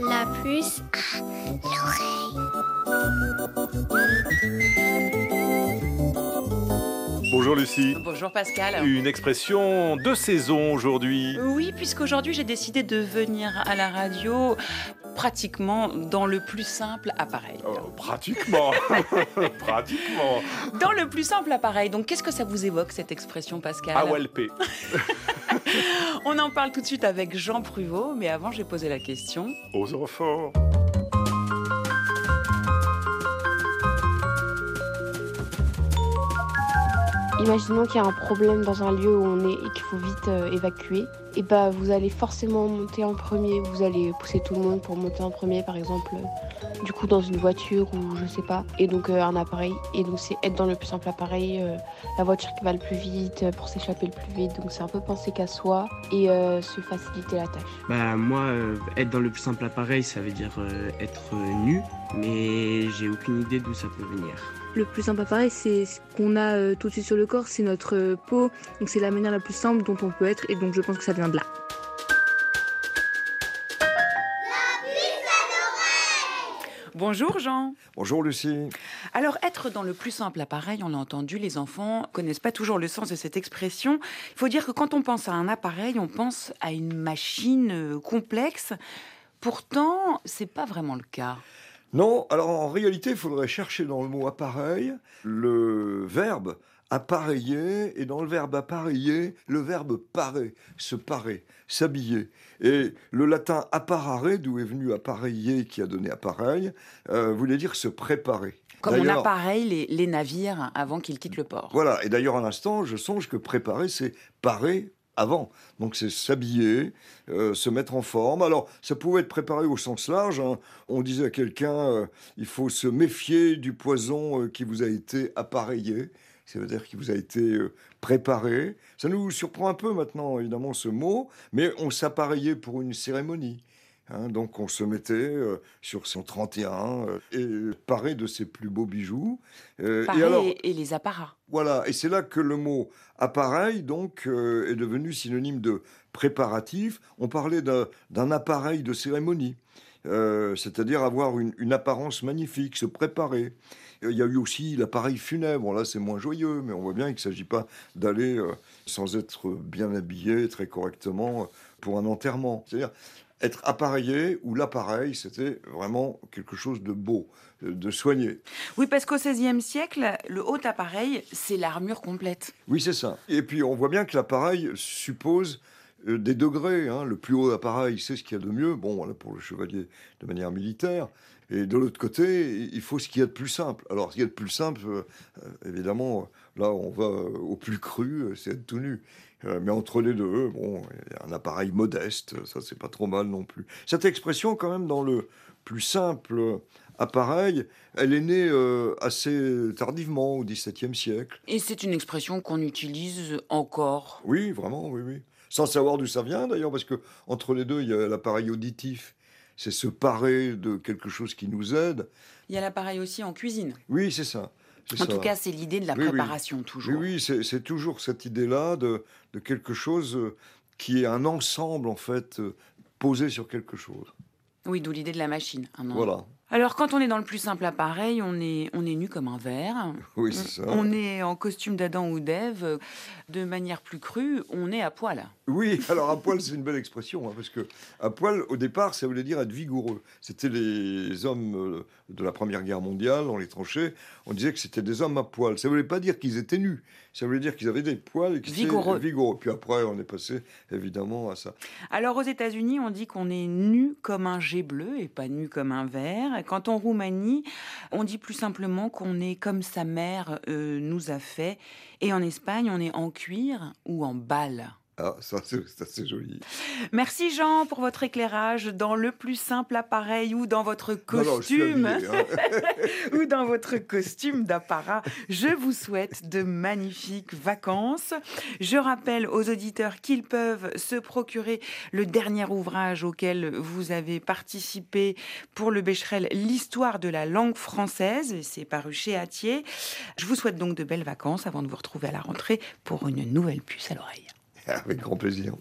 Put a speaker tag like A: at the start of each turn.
A: La puce à l'oreille.
B: Bonjour Lucie.
C: Bonjour Pascal.
B: Une expression de saison aujourd'hui.
C: Oui, puisqu'aujourd'hui j'ai décidé de venir à la radio pratiquement dans le plus simple appareil.
B: Oh, pratiquement. pratiquement.
C: Dans le plus simple appareil. Donc qu'est-ce que ça vous évoque cette expression Pascal?
B: AWLP.
C: On en parle tout de suite avec Jean Pruvot, mais avant j'ai posé la question.
B: Aux enfants.
D: Imaginons qu'il y a un problème dans un lieu où on est et qu'il faut vite euh, évacuer. Et bah vous allez forcément monter en premier, vous allez pousser tout le monde pour monter en premier par exemple, euh, du coup dans une voiture ou je sais pas, et donc euh, un appareil. Et donc c'est être dans le plus simple appareil, euh, la voiture qui va le plus vite pour s'échapper le plus vite. Donc c'est un peu penser qu'à soi et euh, se faciliter la tâche.
E: Bah moi, euh, être dans le plus simple appareil, ça veut dire euh, être nu, mais j'ai aucune idée d'où ça peut venir.
F: Le plus simple appareil, c'est ce qu'on a euh, tout de suite sur le corps, c'est notre euh, peau. Donc c'est la manière la plus simple dont on peut être et donc je pense que ça vient de là.
C: Bonjour Jean.
G: Bonjour Lucie.
C: Alors être dans le plus simple appareil, on l'a entendu, les enfants connaissent pas toujours le sens de cette expression. Il faut dire que quand on pense à un appareil, on pense à une machine euh, complexe. Pourtant, c'est pas vraiment le cas.
G: Non, alors en réalité, il faudrait chercher dans le mot appareil le verbe appareiller et dans le verbe appareiller, le verbe parer, se parer, s'habiller. Et le latin apparare, d'où est venu appareiller qui a donné appareil, euh, voulait dire se préparer.
C: Comme on appareille les, les navires avant qu'ils quittent le port.
G: Voilà, et d'ailleurs, à l'instant, je songe que préparer, c'est parer avant. Donc, c'est s'habiller, euh, se mettre en forme. Alors, ça pouvait être préparé au sens large. hein. On disait à quelqu'un, euh, il faut se méfier du poison euh, qui vous a été appareillé. Ça veut dire qu'il vous a été euh, préparé. Ça nous surprend un peu maintenant, évidemment, ce mot, mais on s'appareillait pour une cérémonie. hein. donc on se mettait euh, sur son 31 euh, et paré de ses plus beaux bijoux. Euh, et alors,
C: et, les apparats.
G: voilà, et c'est là que le mot appareil donc est devenu synonyme de préparatif. On parlait d'un appareil de cérémonie, euh, c'est-à-dire avoir une, une apparence magnifique, se préparer. Euh, Il y a eu aussi l'appareil funèbre. Là, c'est moins joyeux, mais on voit bien qu'il ne s'agit pas d'aller euh, sans être bien habillé, très correctement, pour un enterrement. C'est-à-dire être appareillé ou l'appareil, c'était vraiment quelque chose de beau, de soigné.
C: Oui, parce qu'au XVIe siècle, le haut appareil, c'est l'armure complète.
G: Oui, c'est ça. Et puis, on voit bien que l'appareil suppose des degrés. hein. Le plus haut appareil, c'est ce qu'il y a de mieux. Bon, voilà, pour le chevalier de manière militaire. Et de l'autre côté, il faut ce qu'il y a de plus simple. Alors, ce qu'il y a de plus simple, euh, euh, évidemment, là, on va euh, au plus cru, euh, c'est être tout nu. Euh, mais entre les deux, bon, y a un appareil modeste, ça, c'est pas trop mal non plus. Cette expression, quand même, dans le plus simple appareil, elle est née euh, assez tardivement, au XVIIe siècle.
C: Et c'est une expression qu'on utilise encore?
G: Oui, vraiment, oui, oui. Sans savoir d'où ça vient d'ailleurs, parce que entre les deux, il y a l'appareil auditif. C'est se parer de quelque chose qui nous aide.
C: Il y a l'appareil aussi en cuisine.
G: Oui, c'est ça.
C: En
G: ça.
C: tout cas, c'est l'idée de la
G: Oui, oui.
C: préparation,
G: oui,
C: toujours.
G: oui, c'est c'est toujours cette idée-là de, de quelque chose euh, qui est un ensemble, en fait, euh, posé sur quelque chose.
C: Oui, d'où l'idée de la machine. un.
G: Voilà.
C: Alors, quand on est dans le plus simple appareil, on est, on est nu comme un verre.
G: Oui, c'est ça.
C: On est en costume d'Adam ou d'Ève. De manière plus crue, on est à poil.
G: Oui, alors à poil, c'est une belle expression, hein, parce que à poil, au départ, ça voulait dire être vigoureux. C'était les hommes euh, de la Première Guerre mondiale, dans les tranchées, on disait que c'était des hommes à poil. Ça voulait pas dire qu'ils étaient nus, ça voulait dire qu'ils avaient des poils et qu'ils étaient
C: Vigoureux.
G: vigoureux. Puis après, on est passé évidemment à ça.
C: Alors, aux États-Unis, on dit qu'on est nu comme un jet bleu et pas nu comme un verre. Quand en Roumanie, on dit plus simplement qu'on est comme sa mère euh, nous a fait. Et en Espagne, on est en cuir ou en balle.
G: Ah, ça, c'est joli.
C: Merci Jean pour votre éclairage dans le plus simple appareil ou dans votre
G: Non, non,
C: costume
G: habillé, hein.
C: ou dans votre costume d'apparat. Je vous souhaite de magnifiques vacances. Je rappelle aux auditeurs qu'ils peuvent se procurer le dernier ouvrage auquel vous avez participé pour le Becherel, l'histoire de la langue française. C'est paru chez Atier. Je vous souhaite donc de belles vacances avant de vous retrouver à la rentrée pour une nouvelle puce à l'oreille.
G: Avec grand plaisir.